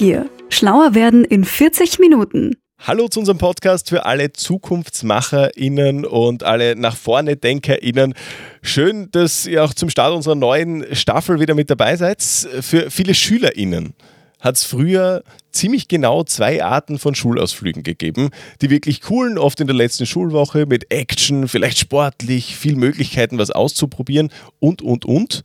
Neugier. Schlauer werden in 40 Minuten. Hallo zu unserem Podcast für alle ZukunftsmacherInnen und alle nach vorne DenkerInnen. Schön, dass ihr auch zum Start unserer neuen Staffel wieder mit dabei seid. Für viele SchülerInnen hat es früher ziemlich genau zwei Arten von Schulausflügen gegeben. Die wirklich coolen, oft in der letzten Schulwoche mit Action, vielleicht sportlich, viel Möglichkeiten, was auszuprobieren und, und, und.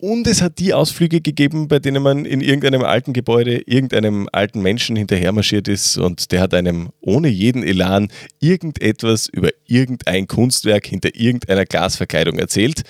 Und es hat die Ausflüge gegeben, bei denen man in irgendeinem alten Gebäude irgendeinem alten Menschen hinterhermarschiert ist und der hat einem ohne jeden Elan irgendetwas über irgendein Kunstwerk hinter irgendeiner Glasverkleidung erzählt.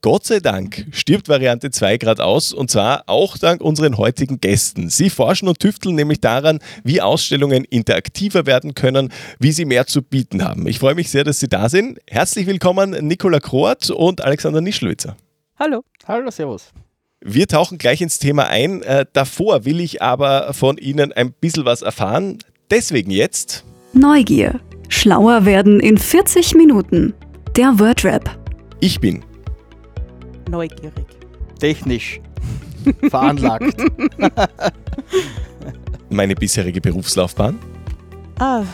Gott sei Dank stirbt Variante 2 gerade aus und zwar auch dank unseren heutigen Gästen. Sie forschen und tüfteln nämlich daran, wie Ausstellungen interaktiver werden können, wie sie mehr zu bieten haben. Ich freue mich sehr, dass Sie da sind. Herzlich willkommen Nicola Kroat und Alexander Nischlwitzer. Hallo. Hallo, Servus. Wir tauchen gleich ins Thema ein. Äh, davor will ich aber von Ihnen ein bisschen was erfahren. Deswegen jetzt. Neugier. Schlauer werden in 40 Minuten. Der Wordrap. Ich bin. Neugierig. Technisch. Veranlagt. Meine bisherige Berufslaufbahn. Ah,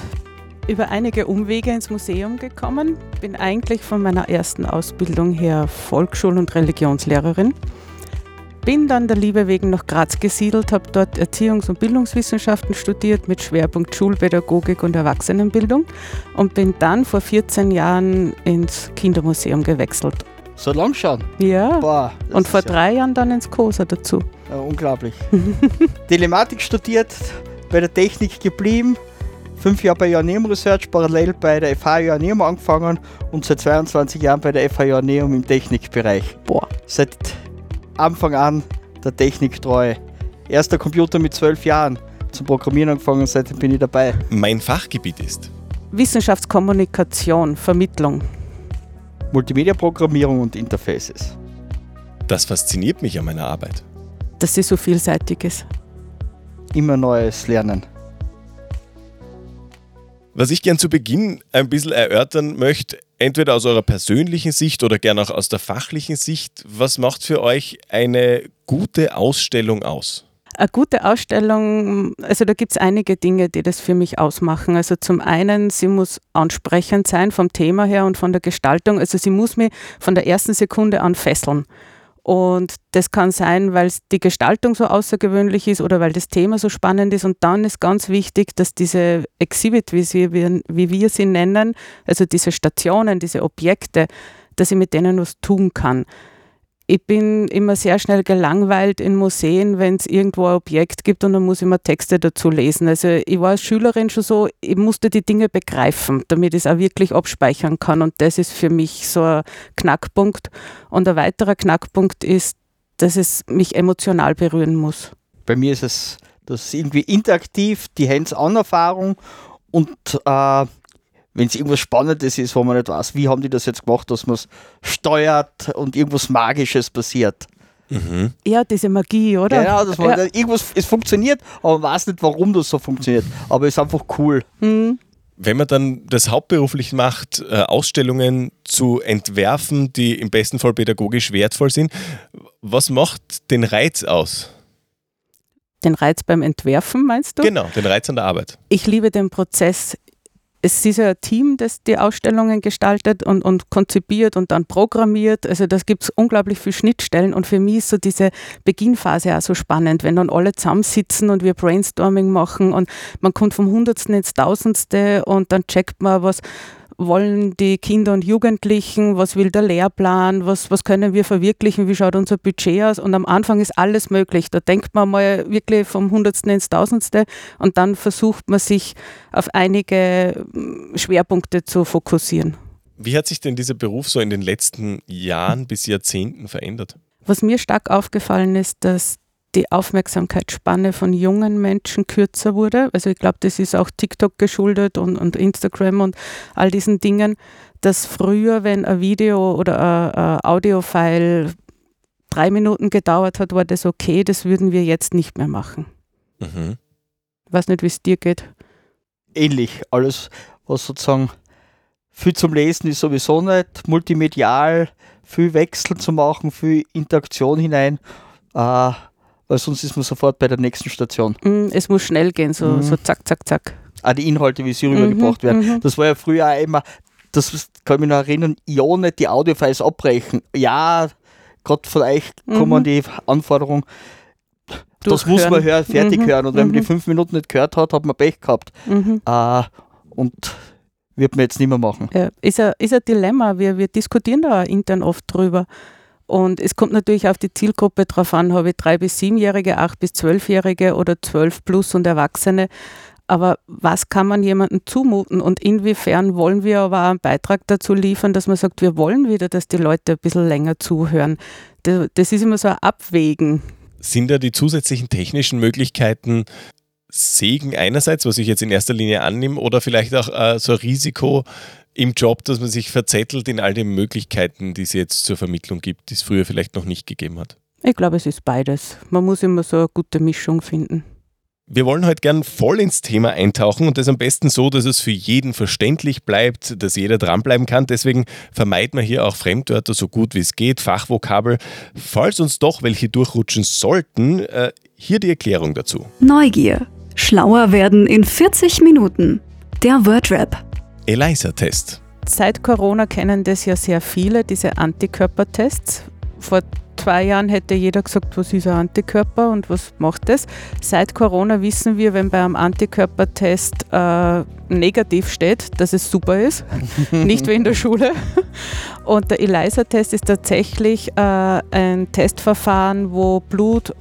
über einige Umwege ins Museum gekommen. Bin eigentlich von meiner ersten Ausbildung her Volksschul- und Religionslehrerin. Bin dann der Liebe wegen nach Graz gesiedelt, habe dort Erziehungs- und Bildungswissenschaften studiert mit Schwerpunkt Schulpädagogik und Erwachsenenbildung und bin dann vor 14 Jahren ins Kindermuseum gewechselt. So lang schon. Ja. Boah, Und vor ja, drei Jahren dann ins COSA dazu. ja, unglaublich. Telematik studiert, bei der Technik geblieben, fünf Jahre bei Joanneum Research, parallel bei der FH Joanneum angefangen und seit 22 Jahren bei der FH Joanneum im Technikbereich. Boah. Seit Anfang an der Technik treu. Erster Computer mit zwölf Jahren zum Programmieren angefangen, seitdem bin ich dabei. Mein Fachgebiet ist. Wissenschaftskommunikation, Vermittlung. Multimedia-Programmierung und Interfaces. Das fasziniert mich an meiner Arbeit. dass sie so vielseitig ist. Immer Neues lernen. Was ich gern zu Beginn ein bisschen erörtern möchte, entweder aus eurer persönlichen Sicht oder gern auch aus der fachlichen Sicht, was macht für euch eine gute Ausstellung aus? Eine gute Ausstellung, also da gibt es einige Dinge, die das für mich ausmachen. Also zum einen, sie muss ansprechend sein vom Thema her und von der Gestaltung. Also sie muss mich von der ersten Sekunde an fesseln. Und das kann sein, weil die Gestaltung so außergewöhnlich ist oder weil das Thema so spannend ist. Und dann ist ganz wichtig, dass diese Exhibit, wie, sie, wie wir sie nennen, also diese Stationen, diese Objekte, dass ich mit denen was tun kann. Ich bin immer sehr schnell gelangweilt in Museen, wenn es irgendwo ein Objekt gibt und dann muss ich mir Texte dazu lesen. Also ich war als Schülerin schon so, ich musste die Dinge begreifen, damit ich es auch wirklich abspeichern kann. Und das ist für mich so ein Knackpunkt. Und ein weiterer Knackpunkt ist, dass es mich emotional berühren muss. Bei mir ist es das irgendwie interaktiv, die Hands-on-Erfahrung und äh, wenn es irgendwas Spannendes ist, wo man nicht weiß, wie haben die das jetzt gemacht, dass man es steuert und irgendwas Magisches passiert. Mhm. Ja, diese Magie, oder? Ja, dass man Ja. irgendwas, es funktioniert, aber man weiß nicht, warum das so funktioniert. Aber es ist einfach cool. Hm. Wenn man dann das hauptberuflich macht, äh, Ausstellungen zu entwerfen, die im besten Fall pädagogisch wertvoll sind, was macht den Reiz aus? Den Reiz beim Entwerfen, meinst du? Genau, den Reiz an der Arbeit. ich liebe den Prozess. Es ist ja ein Team, das die Ausstellungen gestaltet und, und konzipiert und dann programmiert. Also das gibt es unglaublich viele Schnittstellen und für mich ist so diese Beginnphase auch so spannend, wenn dann alle zusammensitzen und wir Brainstorming machen und man kommt vom Hundertsten ins Tausendste und dann checkt man, was wollen die Kinder und Jugendlichen, was will der Lehrplan, was, was können wir verwirklichen, wie schaut unser Budget aus und am Anfang ist alles möglich. Da denkt man mal wirklich vom Hundertsten ins Tausendste und dann versucht man sich auf einige mm, Schwerpunkte zu fokussieren. Wie hat sich denn dieser Beruf so in den letzten Jahren bis Jahrzehnten verändert? Was mir stark aufgefallen ist, dass die Aufmerksamkeitsspanne von jungen Menschen kürzer wurde. Also ich glaube, das ist auch TikTok geschuldet und, und Instagram und all diesen Dingen, dass früher, wenn ein Video oder ein, ein Audiofile drei Minuten gedauert hat, war das okay, das würden wir jetzt nicht mehr machen. Mhm. Ich weiß nicht, wie es dir geht. Ähnlich. Alles, was sozusagen viel zum Lesen ist sowieso nicht. Multimedial, viel Wechsel zu machen, viel Interaktion hinein. Äh, weil sonst ist man sofort bei der nächsten Station. Mm, Es muss schnell gehen, so, Mhm. so zack, zack, zack. Auch die Inhalte, wie sie rübergebracht werden. mhm. Das war ja früher auch immer, das kann ich mich noch erinnern, ja nicht die Audiofiles abbrechen. Ja, gerade von euch kommen Mhm. die Anforderungen, das muss man hören, fertig Mhm, hören. Und wenn man die mhm. fünf Minuten nicht gehört hat, hat man Pech gehabt. Äh, und wird man jetzt nicht mehr machen. Ja, ist, ein, ist ein Dilemma. Wir, wir diskutieren da intern oft drüber. Und es kommt natürlich auf die Zielgruppe drauf an, habe ich drei bis siebenjährige, acht bis zwölfjährige oder zwölf plus und Erwachsene. Aber was kann man jemandem zumuten und inwiefern wollen wir aber auch einen Beitrag dazu liefern, dass man sagt, wir wollen wieder, dass die Leute ein bisschen länger zuhören. Das, ist immer so ein Abwägen. Sind da die zusätzlichen technischen Möglichkeiten Segen einerseits, was ich jetzt in erster Linie annehme, oder vielleicht auch äh, so ein Risiko im Job, dass man sich verzettelt in all den Möglichkeiten, die es jetzt zur Vermittlung gibt, die es früher vielleicht noch nicht gegeben hat? Ich glaube, es ist beides. Man muss immer so eine gute Mischung finden. Wir wollen heute gern voll ins Thema eintauchen und das am besten so, dass es für jeden verständlich bleibt, dass jeder dranbleiben kann. Deswegen vermeiden wir hier auch Fremdwörter so gut wie es geht, Fachvokabel. Falls uns doch welche durchrutschen sollten, äh, hier die Erklärung dazu. Neugier. Schlauer werden in 40 Minuten. Der Wordrap. ELISA-Test. Seit Corona kennen das ja sehr viele, diese Antikörpertests. Vor zwei Jahren hätte jeder gesagt, was ist ein Antikörper und was macht das? Seit Corona wissen wir, wenn bei einem Antikörpertest äh, negativ steht, dass es super ist, nicht wie in der Schule. Und der ELISA-Test ist tatsächlich äh, ein Testverfahren, wo Blut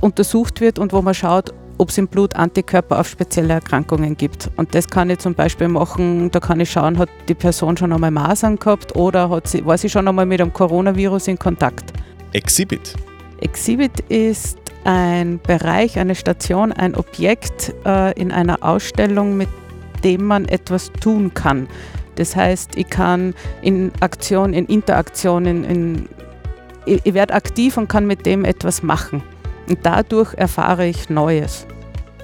untersucht wird und wo man schaut, ob es im Blut Antikörper auf spezielle Erkrankungen gibt. Und das kann ich zum Beispiel machen, da kann ich schauen, hat die Person schon einmal Masern gehabt oder hat sie, war sie schon einmal mit einem Coronavirus in Kontakt. Exhibit. Exhibit ist ein Bereich, eine Station, ein Objekt äh, in einer Ausstellung, mit dem man etwas tun kann. Das heißt, ich kann in Aktion, in Interaktion, in, in, ich, ich werde aktiv und kann mit dem etwas machen. Und dadurch erfahre ich Neues.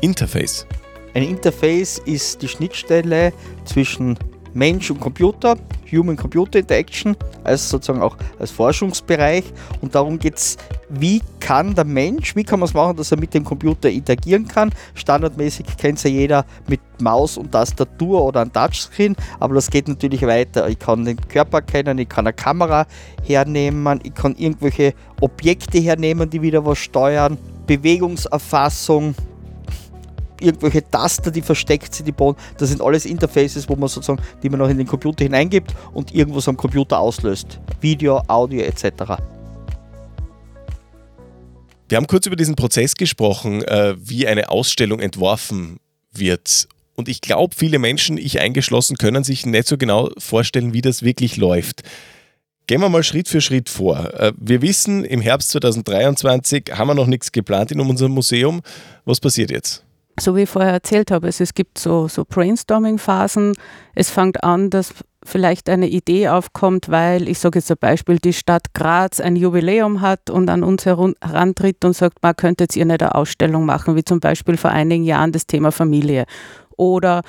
Interface. Ein Interface ist die Schnittstelle zwischen Mensch und Computer, Human-Computer-Interaction, als sozusagen auch als Forschungsbereich. Und darum geht es, wie kann der Mensch, wie kann man es machen, dass er mit dem Computer interagieren kann. Standardmäßig kennt es ja jeder mit Maus und Tastatur oder ein Touchscreen, aber das geht natürlich weiter. Ich kann den Körper kennen, ich kann eine Kamera hernehmen, ich kann irgendwelche Objekte hernehmen, die wieder was steuern, Bewegungserfassung, irgendwelche Taster, die versteckt sind, die bauen. Das sind alles Interfaces, wo man sozusagen, die man noch in den Computer hineingibt und irgendwas am Computer auslöst. Video, Audio etc. Wir haben kurz über diesen Prozess gesprochen, äh, wie eine Ausstellung entworfen wird. Und ich glaube, viele Menschen, ich eingeschlossen, können sich nicht so genau vorstellen, wie das wirklich läuft. Gehen wir mal Schritt für Schritt vor. Äh, Wir wissen, im Herbst 2023 haben wir noch nichts geplant in unserem Museum. Was passiert jetzt? So wie ich vorher erzählt habe, also es gibt so, so Brainstorming-Phasen. Es fängt an, dass vielleicht eine Idee aufkommt, weil, ich sage jetzt ein Beispiel, die Stadt Graz ein Jubiläum hat und an uns herantritt und sagt, man könnte jetzt ihr nicht eine Ausstellung machen, wie zum Beispiel vor einigen Jahren das Thema Familie. Oder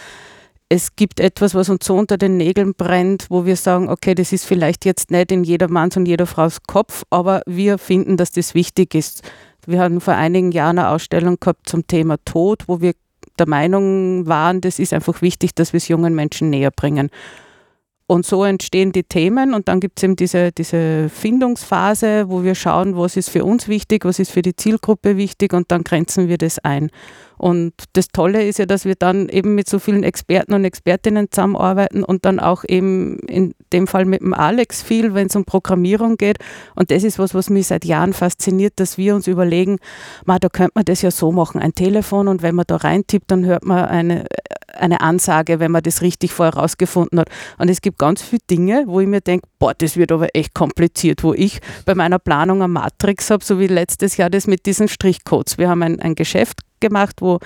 es gibt etwas, was uns so unter den Nägeln brennt, wo wir sagen, okay, das ist vielleicht jetzt nicht in jeder Manns und jeder Fraus Kopf, aber wir finden, dass das wichtig ist. Wir hatten vor einigen Jahren eine Ausstellung gehabt zum Thema Tod, wo wir der Meinung waren, das ist einfach wichtig, dass wir es jungen Menschen näher bringen. Und so entstehen die Themen und dann gibt es eben diese, diese Findungsphase, wo wir schauen, was ist für uns wichtig, was ist für die Zielgruppe wichtig und dann grenzen wir das ein. Und das Tolle ist ja, dass wir dann eben mit so vielen Experten und Expertinnen zusammenarbeiten und dann auch eben in dem Fall mit dem Alex viel, wenn es um Programmierung geht. Und das ist was, was mich seit Jahren fasziniert, dass wir uns überlegen, ma, da könnte man das ja so machen, ein Telefon und wenn man da reintippt, dann hört man eine, eine Ansage, wenn man das richtig vorher rausgefunden hat. Und es gibt ganz viele Dinge, wo ich mir denke, boah, das wird aber echt kompliziert, wo ich bei meiner Planung eine Matrix habe, so wie letztes Jahr das mit diesen Strichcodes. Wir haben ein, ein Geschäft gemacht, wo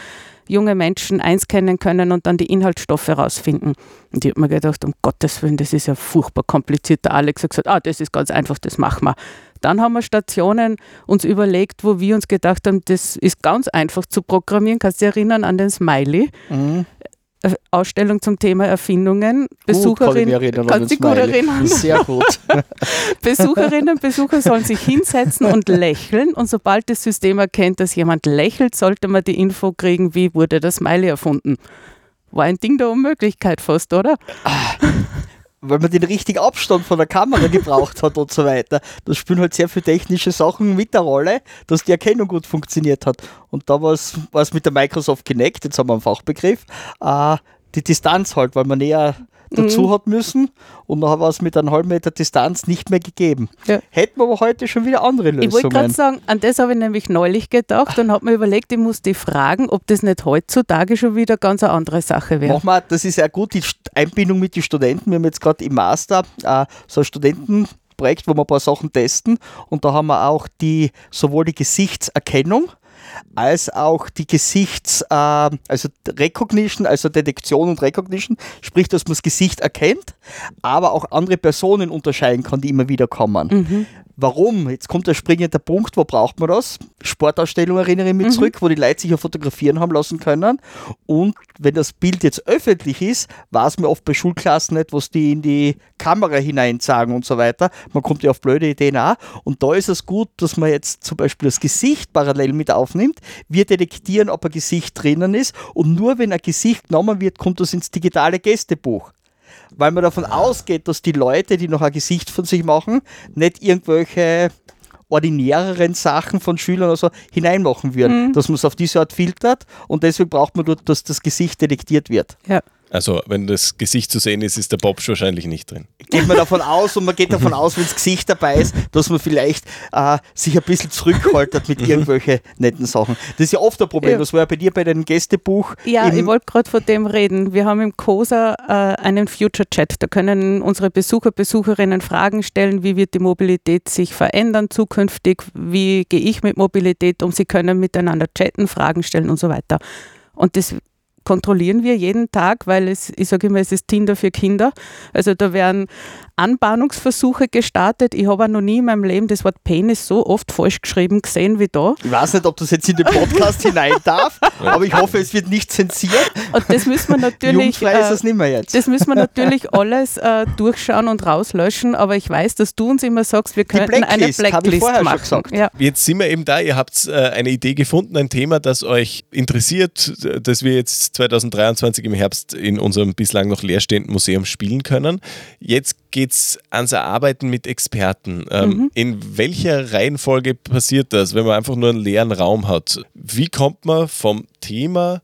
junge Menschen einscannen können und dann die Inhaltsstoffe rausfinden. Und ich habe mir gedacht, um Gottes Willen, das ist ja furchtbar kompliziert. Der Alex hat gesagt, ah, das ist ganz einfach, das machen wir. Dann haben wir Stationen uns überlegt, wo wir uns gedacht haben, das ist ganz einfach zu programmieren. Kannst du dich erinnern an den Smiley? Mhm. Ausstellung zum Thema Erfindungen. Besucherinnen, kannst gut erinnern. Sehr gut. Besucherinnen und Besucher sollen sich hinsetzen und lächeln und sobald das System erkennt, dass jemand lächelt, sollte man die Info kriegen, wie wurde das Smiley erfunden. War ein Ding der Unmöglichkeit fast, oder? Weil man den richtigen Abstand von der Kamera gebraucht hat und so weiter. Das spielen halt sehr viele technische Sachen mit der Rolle, dass die Erkennung gut funktioniert hat. Und da war es mit der Microsoft Kinect, jetzt haben wir einen Fachbegriff, äh, die Distanz halt, weil man näher dazu mhm. hat müssen und dann war es mit einem halben Meter Distanz nicht mehr gegeben. Ja. Hätten wir aber heute schon wieder andere Lösungen. Ich wollte gerade sagen, an das habe ich nämlich neulich gedacht und habe mir überlegt, ich muss die fragen, ob das nicht heutzutage schon wieder ganz eine andere Sache wäre. Mach mal, das ist ja gut, die Einbindung mit den Studenten. Wir haben jetzt gerade im Master äh, so ein Studentenprojekt, wo wir ein paar Sachen testen und da haben wir auch die sowohl die Gesichtserkennung als auch die Gesichts-, äh, also Recognition, also Detektion und Recognition, sprich, dass man das Gesicht erkennt, aber auch andere Personen unterscheiden kann, die immer wieder kommen. Mhm. Warum? Jetzt kommt der springende Punkt, wo braucht man das? Sportausstellung erinnere ich mich mhm. zurück, wo die Leute sich ja fotografieren haben lassen können. Und wenn das Bild jetzt öffentlich ist, weiß man oft bei Schulklassen nicht, was die in die Kamera hinein sagen und so weiter. Man kommt ja auf blöde Ideen auch. Und da ist es gut, dass man jetzt zum Beispiel das Gesicht parallel mit aufnimmt. Wir detektieren, ob ein Gesicht drinnen ist. Und nur wenn ein Gesicht genommen wird, kommt das ins digitale Gästebuch weil man davon ausgeht, dass die Leute, die noch ein Gesicht von sich machen, nicht irgendwelche ordinäreren Sachen von Schülern oder so hineinmachen würden, mhm. dass man es auf diese Art filtert und deswegen braucht man dort, dass das Gesicht detektiert wird. Ja. Also, wenn das Gesicht zu sehen ist, ist der Bobsch wahrscheinlich nicht drin. Geht man davon aus und man geht davon aus, wenn das Gesicht dabei ist, dass man vielleicht äh, sich ein bisschen zurückhaltet mit irgendwelchen netten Sachen. Das ist ja oft ein Problem. Ja. Das war ja bei dir bei deinem Gästebuch. Ja, ich wollte gerade von dem reden. Wir haben im COSA äh, einen Future Chat. Da können unsere Besucher, Besucherinnen Fragen stellen, wie wird die Mobilität sich verändern zukünftig, wie gehe ich mit Mobilität um. Sie können miteinander chatten, Fragen stellen und so weiter. Und das kontrollieren wir jeden Tag, weil es, ich sage immer, es ist Tinder für Kinder. Also da werden Anbahnungsversuche gestartet. Ich habe noch nie in meinem Leben das Wort Penis so oft falsch geschrieben gesehen wie da. Ich weiß nicht, ob das jetzt in den Podcast hinein darf, aber ich hoffe, es wird nicht zensiert. Und das müssen wir natürlich. äh, ist es nicht mehr jetzt. Das müssen wir natürlich alles äh, durchschauen und rauslöschen, aber ich weiß, dass du uns immer sagst, wir könnten Blacklist, eine Blacklist machen. Ja. Jetzt sind wir eben da, ihr habt äh, eine Idee gefunden, ein Thema, das euch interessiert, das wir jetzt 2023 im Herbst in unserem bislang noch leerstehenden Museum spielen können. Jetzt geht es ans Erarbeiten mit Experten. Ähm, mhm. In welcher Reihenfolge passiert das, wenn man einfach nur einen leeren Raum hat? Wie kommt man vom Thema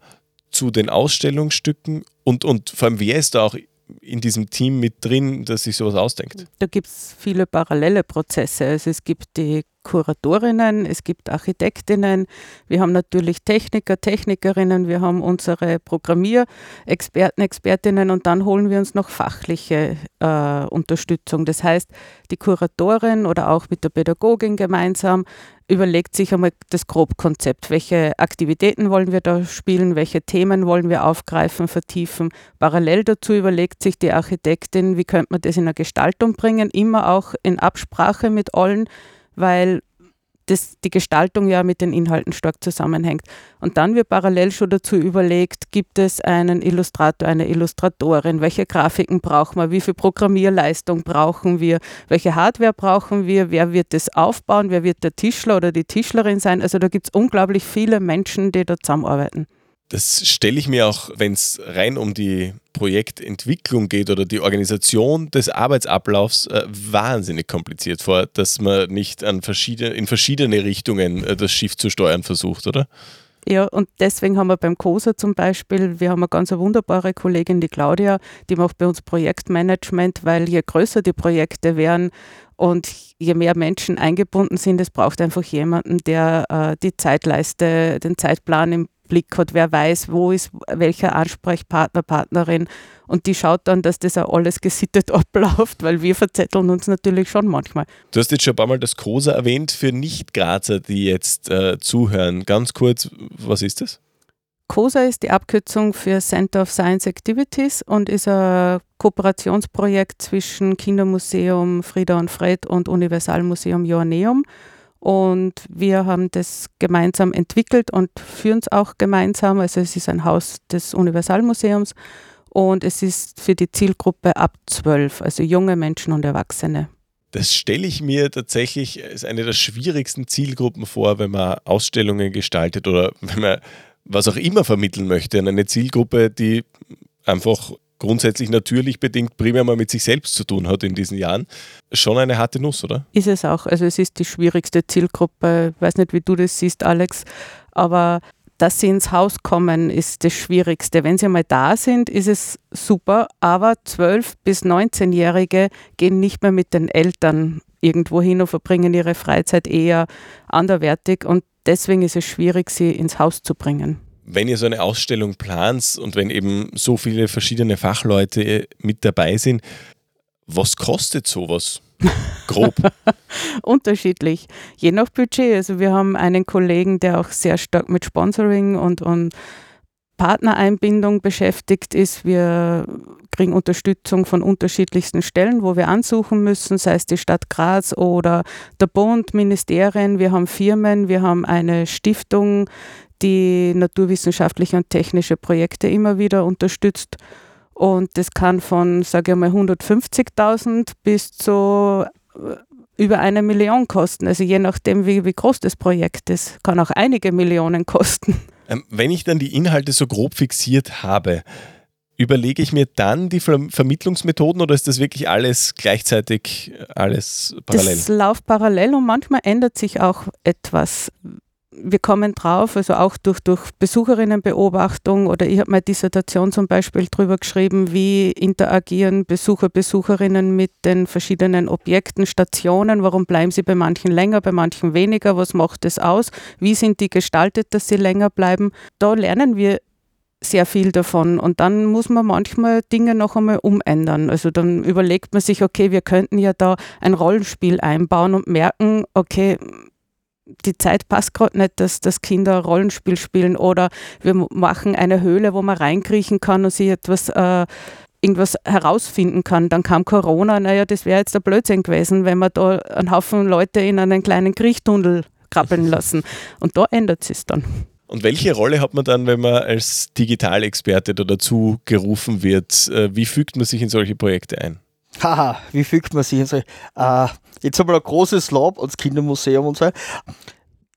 zu den Ausstellungsstücken und, und vor allem, wer ist da auch in diesem Team mit drin, das sich sowas ausdenkt? Da gibt es viele parallele Prozesse. Also es gibt die Kuratorinnen, es gibt Architektinnen, wir haben natürlich Techniker, Technikerinnen, wir haben unsere Programmierexperten, Expertinnen und dann holen wir uns noch fachliche äh, Unterstützung. Das heißt, die Kuratorin oder auch mit der Pädagogin gemeinsam überlegt sich einmal das Grobkonzept. Welche Aktivitäten wollen wir da spielen? Welche Themen wollen wir aufgreifen, vertiefen? Parallel dazu überlegt sich die Architektin, wie könnte man das in eine Gestaltung bringen, immer auch in Absprache mit allen weil das, die Gestaltung ja mit den Inhalten stark zusammenhängt. Und dann wird parallel schon dazu überlegt, gibt es einen Illustrator, eine Illustratorin, welche Grafiken brauchen wir, wie viel Programmierleistung brauchen wir, welche Hardware brauchen wir, wer wird das aufbauen, wer wird der Tischler oder die Tischlerin sein. Also da gibt es unglaublich viele Menschen, die da zusammenarbeiten. Das stelle ich mir auch, wenn es rein um die Projektentwicklung geht oder die Organisation des Arbeitsablaufs, äh, wahnsinnig kompliziert vor, dass man nicht an verschiedene, in verschiedene Richtungen äh, das Schiff zu steuern versucht, oder? Ja, und deswegen haben wir beim COSA zum Beispiel, wir haben eine ganz wunderbare Kollegin, die Claudia, die macht bei uns Projektmanagement, weil je größer die Projekte werden und je mehr Menschen eingebunden sind, es braucht einfach jemanden, der äh, die Zeitleiste, den Zeitplan im Blick hat, wer weiß, wo ist welcher Ansprechpartner, Partnerin und die schaut dann, dass das auch alles gesittet abläuft, weil wir verzetteln uns natürlich schon manchmal. Du hast jetzt schon ein paar Mal das COSA erwähnt für Nicht-Grazer, die jetzt äh, zuhören. Ganz kurz, was ist das? COSA ist die Abkürzung für Center of Science Activities und ist ein Kooperationsprojekt zwischen Kindermuseum Frieda und Fred und Universalmuseum Joanneum. Und wir haben das gemeinsam entwickelt und führen es auch gemeinsam. Also es ist ein Haus des Universalmuseums und es ist für die Zielgruppe ab 12, also junge Menschen und Erwachsene. Das stelle ich mir tatsächlich als eine der schwierigsten Zielgruppen vor, wenn man Ausstellungen gestaltet oder wenn man was auch immer vermitteln möchte an eine Zielgruppe, die einfach grundsätzlich natürlich bedingt primär mal mit sich selbst zu tun hat in diesen Jahren. Schon eine harte Nuss, oder? Ist es auch. Also es ist die schwierigste Zielgruppe. Ich weiß nicht, wie du das siehst, Alex, aber dass sie ins Haus kommen, ist das Schwierigste. Wenn sie mal da sind, ist es super, aber 12- bis 19-Jährige gehen nicht mehr mit den Eltern irgendwo hin und verbringen ihre Freizeit eher anderwertig und deswegen ist es schwierig, sie ins Haus zu bringen wenn ihr so eine Ausstellung plant und wenn eben so viele verschiedene Fachleute mit dabei sind, was kostet sowas? Grob. Unterschiedlich, je nach Budget. Also wir haben einen Kollegen, der auch sehr stark mit Sponsoring und, und Partnereinbindung beschäftigt ist. Wir kriegen Unterstützung von unterschiedlichsten Stellen, wo wir ansuchen müssen, sei es die Stadt Graz oder der Bund, Ministerien. Wir haben Firmen, wir haben eine Stiftung, die naturwissenschaftliche und technische Projekte immer wieder unterstützt. Und das kann von, sage ich mal, 150.000 bis zu äh, über eine Million kosten. Also je nachdem, wie, wie groß das Projekt ist, kann auch einige Millionen kosten. Ähm, wenn ich dann die Inhalte so grob fixiert habe, überlege ich mir dann die Ver Vermittlungsmethoden oder ist das wirklich alles gleichzeitig, alles parallel? Das läuft parallel und manchmal ändert sich auch etwas wir kommen drauf, also auch durch, durch Besucherinnenbeobachtung oder ich habe meine Dissertation zum Beispiel darüber geschrieben, wie interagieren Besucher, Besucherinnen mit den verschiedenen Objekten, Stationen, warum bleiben sie bei manchen länger, bei manchen weniger, was macht es aus, wie sind die gestaltet, dass sie länger bleiben. Da lernen wir sehr viel davon und dann muss man manchmal Dinge noch einmal umändern. Also dann überlegt man sich, okay, wir könnten ja da ein Rollenspiel einbauen und merken, okay, die Zeit passt gerade nicht, dass, dass Kinder Rollenspiel spielen oder wir machen eine Höhle, wo man reinkriechen kann und sich etwas, äh, irgendwas herausfinden kann. Dann kam Corona, naja, das wäre jetzt der Blödsinn gewesen, wenn wir da einen Haufen Leute in einen kleinen Kriechtunnel krabbeln lassen. Und da ändert es dann. Und welche Rolle hat man dann, wenn man als Digitalexperte dazu gerufen wird? Äh, wie fügt man sich in solche Projekte ein? Haha, wie fügt man sich in so? Äh, jetzt haben wir ein großes Lob ans Kindermuseum und so.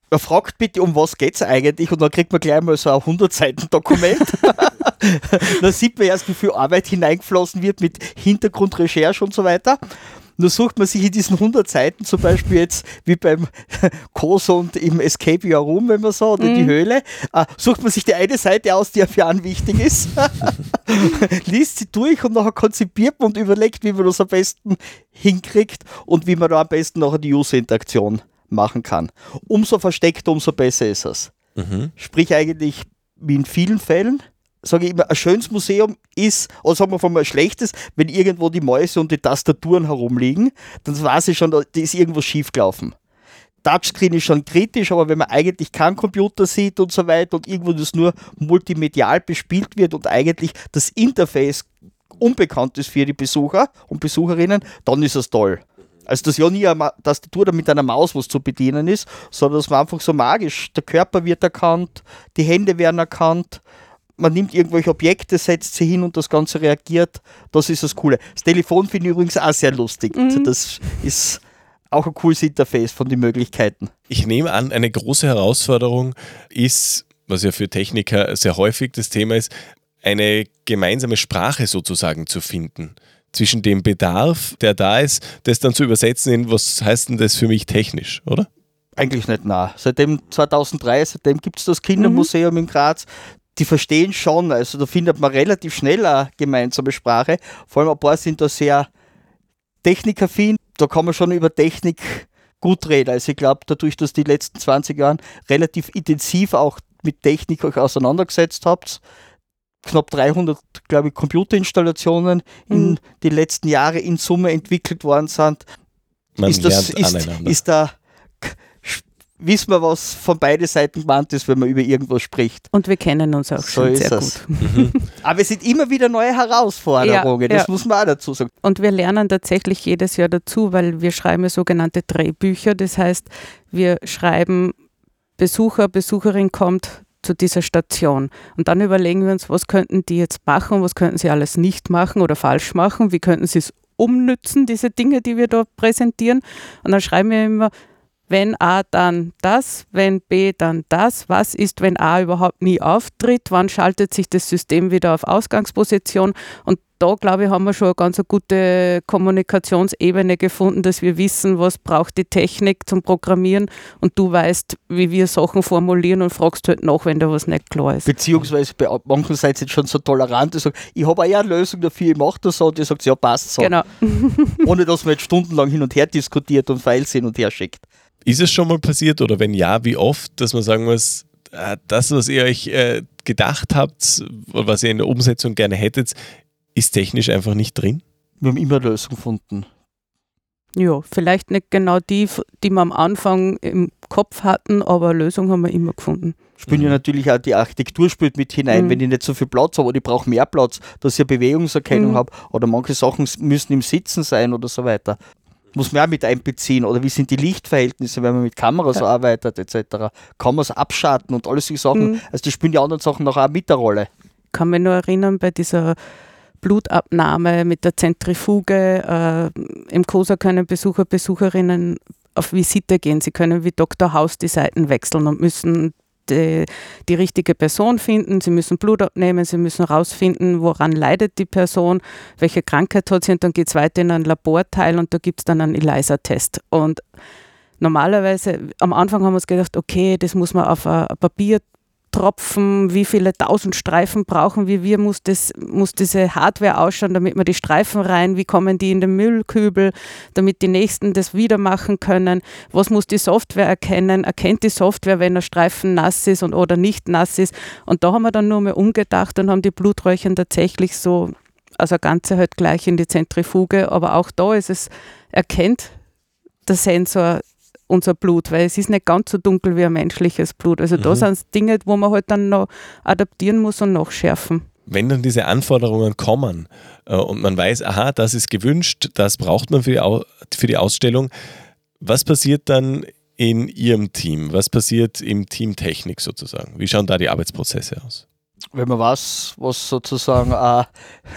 Man fragt bitte, um was geht es eigentlich und dann kriegt man gleich mal so ein 100 Seiten Dokument. da sieht man erst, wie viel Arbeit hineingeflossen wird mit Hintergrundrecherche und so weiter. Nur sucht man sich in diesen 100 Seiten zum Beispiel jetzt wie beim Koso und im Escape Your Room, wenn man so, oder mhm. die Höhle, äh, sucht man sich die eine Seite aus, die für einen wichtig ist, liest sie durch und nachher konzipiert man und überlegt, wie man das am besten hinkriegt und wie man da am besten nachher die User-Interaktion machen kann. Umso versteckter, umso besser ist es. Mhm. Sprich eigentlich wie in vielen Fällen sage ich immer, ein schönes Museum ist, oder sagen wir von mal schlechtes, wenn irgendwo die Mäuse und die Tastaturen herumliegen, dann weiß ich schon, da ist irgendwas schiefgelaufen. Touchscreen ist schon kritisch, aber wenn man eigentlich keinen Computer sieht und so weiter und irgendwo das nur multimedial bespielt wird und eigentlich das Interface unbekannt ist für die Besucher und Besucherinnen, dann ist es toll. Also, dass ja nie eine Tastatur mit einer Maus was zu bedienen ist, sondern dass man einfach so magisch, der Körper wird erkannt, die Hände werden erkannt, man nimmt irgendwelche Objekte, setzt sie hin und das Ganze reagiert. Das ist das Coole. Das Telefon finde ich übrigens auch sehr lustig. Mhm. Das ist auch ein cooles Interface von den Möglichkeiten. Ich nehme an, eine große Herausforderung ist, was ja für Techniker sehr häufig das Thema ist, eine gemeinsame Sprache sozusagen zu finden zwischen dem Bedarf, der da ist, das dann zu übersetzen in, was heißt denn das für mich technisch, oder? Eigentlich nicht nah. Seitdem 2003, seitdem gibt es das Kindermuseum mhm. in Graz, die verstehen schon, also da findet man relativ schnell eine gemeinsame Sprache. Vor allem ein paar sind da sehr technikaffin, da kann man schon über Technik gut reden. Also ich glaube, dadurch, dass die letzten 20 Jahre relativ intensiv auch mit Technik euch auseinandergesetzt habt, knapp 300, glaube ich, Computerinstallationen mhm. in den letzten Jahren in Summe entwickelt worden sind, Man ist, das, ist, ist da wissen wir, was von beiden Seiten gemeint ist, wenn man über irgendwas spricht. Und wir kennen uns auch So schon sehr es. gut. Aber es sind immer wieder neue Herausforderungen, Ja, das ja. muss man auch dazu sagen. Und wir lernen tatsächlich jedes Jahr dazu, weil wir schreiben ja sogenannte Drehbücher. Das heißt, wir schreiben, Besucher, Besucherin kommt zu dieser Station. Und dann überlegen wir uns, was könnten die jetzt machen, was könnten sie alles nicht machen oder falsch machen, wie könnten sie es umnützen, diese Dinge, die wir da präsentieren. Und dann schreiben wir immer, wenn A, dann das, wenn B, dann das. Was ist, wenn A überhaupt nie auftritt? Wann schaltet sich das System wieder auf Ausgangsposition? Und da, glaube ich, haben wir schon eine ganz gute Kommunikationsebene gefunden, dass wir wissen, was braucht die Technik zum Programmieren und du weißt, wie wir Sachen formulieren und fragst halt nach, wenn da was nicht klar ist. Beziehungsweise bei manchen seid ihr jetzt schon so tolerant, die sagen, ich habe auch eine Lösung dafür, ich mache das so, und ihr sagt, ja, passt so. Genau. Ohne dass man jetzt stundenlang hin und her diskutiert und Files hin und her schickt. Ist es schon mal passiert oder wenn ja, wie oft, dass man sagen muss, äh, das, was ihr euch äh, gedacht habt oder was ihr in der Umsetzung gerne hättet, ist technisch einfach nicht drin? Wir haben immer eine Lösung gefunden. Ja, vielleicht nicht genau die, die wir am Anfang im Kopf hatten, aber eine Lösung haben wir immer gefunden. Spielen Mhm. ja natürlich auch die Architektur spielt mit hinein, Mhm. wenn ich nicht so viel Platz habe oder ich brauche mehr Platz, dass ich eine Bewegungserkennung Mhm. habe oder manche Sachen müssen im Sitzen sein oder so weiter. Muss man auch mit einbeziehen oder wie sind die Lichtverhältnisse, wenn man mit Kameras Ja. arbeitet etc. Kann man es abschatten und alles solche Sachen. Mhm. Also die spielen die anderen Sachen nachher auch mit der Rolle. kann mich nur erinnern bei dieser Blutabnahme mit der Zentrifuge. Äh, Im COSA können Besucher, Besucherinnen auf Visite gehen. Sie können wie Dr. House die Seiten wechseln und müssen die, die richtige Person finden. Sie müssen Blut abnehmen, sie müssen herausfinden, woran leidet die Person, welche Krankheit hat sie und dann geht es weiter in einen Laborteil und da gibt es dann einen ELISA-Test. Und normalerweise, am Anfang haben wir uns gedacht, okay, das muss man auf ein Papier Tropfen, wie viele tausend Streifen brauchen wir, wie muss, das, muss diese Hardware ausschauen, damit wir die Streifen rein, wie kommen die in den Müllkübel, damit die Nächsten das wieder machen können, was muss die Software erkennen, erkennt die Software, wenn der Streifen nass ist und, oder nicht nass ist? Und da haben wir dann nur mal umgedacht und haben die Blutröhrchen tatsächlich so, also Ganze halt gleich in die Zentrifuge, aber auch da ist es, erkennt der Sensor unser Blut, weil es ist nicht ganz so dunkel wie ein menschliches Blut. Also da Mhm. sind es Dinge, wo man halt dann noch adaptieren muss und nachschärfen. Wenn dann diese Anforderungen kommen äh, und man weiß, aha, das ist gewünscht, das braucht man für die, Au für die Ausstellung, was passiert dann in Ihrem Team? Was passiert im Team Technik sozusagen? Wie schauen da die Arbeitsprozesse aus? Wenn man weiß, was sozusagen äh,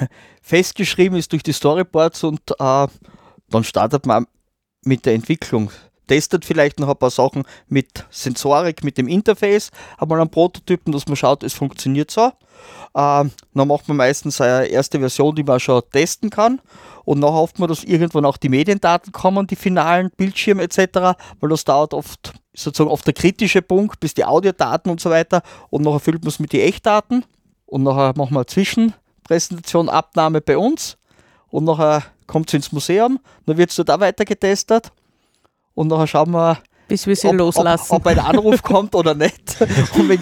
festgeschrieben ist durch die Storyboards und äh, dann startet man mit der Entwicklung. Testet vielleicht noch ein paar Sachen mit Sensorik, mit dem Interface, hat mal einen Prototypen, dass man schaut, es funktioniert so. Ähm, dann macht man meistens eine erste Version, die man schon testen kann. Und dann hofft man, dass irgendwann auch die Mediendaten kommen, die finalen Bildschirme etc., weil das dauert oft sozusagen oft der kritische Punkt, bis die Audiodaten und so weiter. Und nachher füllt man es mit den Echtdaten. Und nachher machen wir eine Zwischenpräsentation, Abnahme bei uns. Und nachher kommt es ins Museum. Dann wird es dort auch weiter getestet. Und nachher schauen wir, Bis wir sie ob, loslassen. ob, ob ein Anruf kommt oder nicht. Wenn,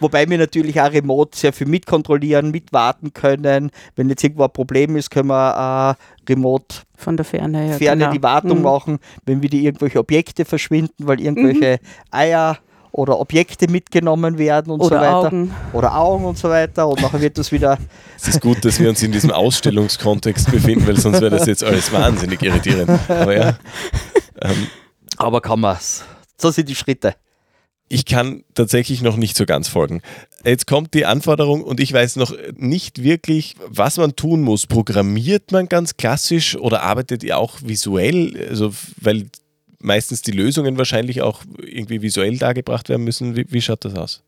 wobei wir natürlich auch remote sehr viel mitkontrollieren, mitwarten können. Wenn jetzt irgendwo ein Problem ist, können wir äh, remote Von der Ferne her. ferne genau. die Wartung Mhm. machen, wenn wieder irgendwelche Objekte verschwinden, weil irgendwelche Eier oder Objekte mitgenommen werden und Oder so weiter. Augen. Oder Augen und so weiter. Und nachher wird das wieder Es ist gut, dass wir uns in diesem Ausstellungskontext befinden, weil sonst wäre das jetzt alles wahnsinnig irritierend. Aber ja, ähm, Aber kann man's. So sind die Schritte. ich kann tatsächlich noch nicht so ganz folgen. Jetzt kommt die Anforderung und ich weiß noch nicht wirklich, was man tun muss. Programmiert man ganz klassisch oder arbeitet ihr auch visuell? Also, weil meistens die Lösungen wahrscheinlich auch irgendwie visuell dargebracht werden müssen. Wie, wie schaut das aus?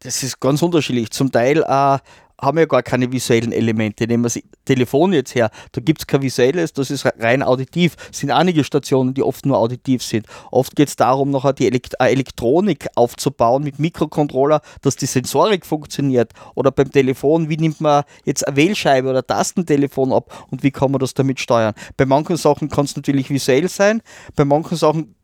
Das ist ganz unterschiedlich. Zum Teil äh, haben ja gar keine visuellen Elemente. Nehmen wir das Telefon jetzt her, da gibt es kein visuelles, das ist rein auditiv. Es sind einige Stationen, die oft nur auditiv sind. Oft geht es darum, nachher die Elekt äh, Elektronik aufzubauen mit Mikrocontroller, dass die Sensorik funktioniert. Oder beim Telefon, wie nimmt man jetzt eine Wählscheibe oder Tastentelefon ab und wie kann man das damit steuern. Bei manchen Sachen kann es natürlich visuell sein, bei manchen Sachen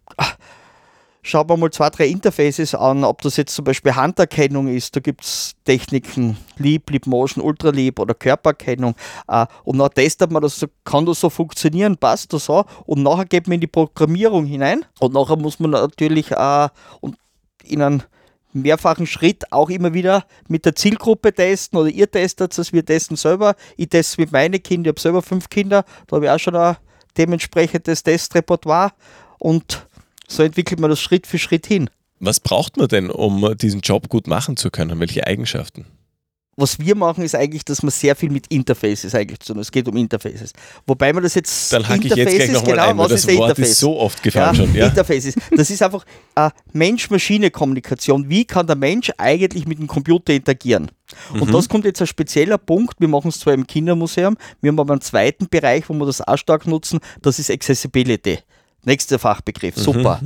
schaut man mal zwei, drei Interfaces an, ob das jetzt zum Beispiel Handerkennung ist, da gibt es Techniken, Leap, Leap Motion, Ultra Leap oder Körpererkennung äh, und dann testet man das, kann das so funktionieren, passt das so und nachher geht man in die Programmierung hinein. Und nachher muss man natürlich äh, und in einem mehrfachen Schritt auch immer wieder mit der Zielgruppe testen oder ihr testet es, wir testen selber, ich teste mit meinen Kindern, ich habe selber fünf Kinder, da habe ich auch schon ein dementsprechendes Testrepertoire. Und so entwickelt man das Schritt für Schritt hin. Was braucht man denn, um diesen Job gut machen zu können? Welche Eigenschaften? was wir machen, ist eigentlich, dass man sehr viel mit Interfaces eigentlich zu tun. Es geht um Interfaces. Wobei man das jetzt. Dann hacke ich jetzt gleich nochmal genau, ein, weil das Wort Interface? ist so oft gefallen ja, schon. Ja. Interfaces. Das ist einfach äh, Mensch-Maschine-Kommunikation. Wie kann der Mensch eigentlich mit dem Computer interagieren? Und mhm. das kommt jetzt ein spezieller Punkt. Wir machen es zwar im Kindermuseum, wir haben aber einen zweiten Bereich, wo wir das auch stark nutzen, das ist Accessibility. Nächster Fachbegriff, super.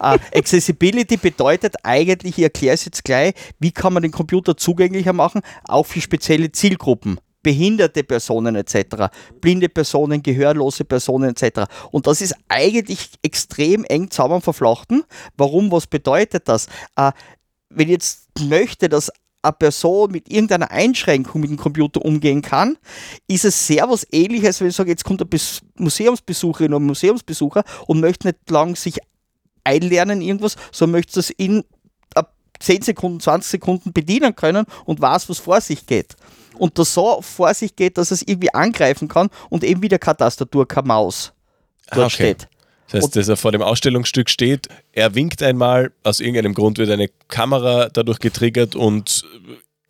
uh, Accessibility bedeutet eigentlich, ich erkläre es jetzt gleich, wie kann man den Computer zugänglicher machen, auch für spezielle Zielgruppen. Behinderte Personen etc., blinde Personen, gehörlose Personen etc. Und das ist eigentlich extrem eng zusammen verflochten. Warum? Was bedeutet das? Uh, wenn ich jetzt möchte, dass eine Person mit irgendeiner Einschränkung mit dem Computer umgehen kann, ist es sehr was ähnliches, wenn ich sage, jetzt kommt eine Museumsbesucherin oder ein Museumsbesucher und möchte nicht lang sich einlernen irgendwas, sondern möchte es in 10 Sekunden, 20 Sekunden bedienen können und weiß, was vor sich geht. Und das so vor sich geht, dass es irgendwie angreifen kann und eben wieder keine Tastatur, keine Maus dort ah, okay. steht. Das heißt, dass er vor dem Ausstellungsstück steht, er winkt einmal, aus irgendeinem Grund wird eine Kamera dadurch getriggert und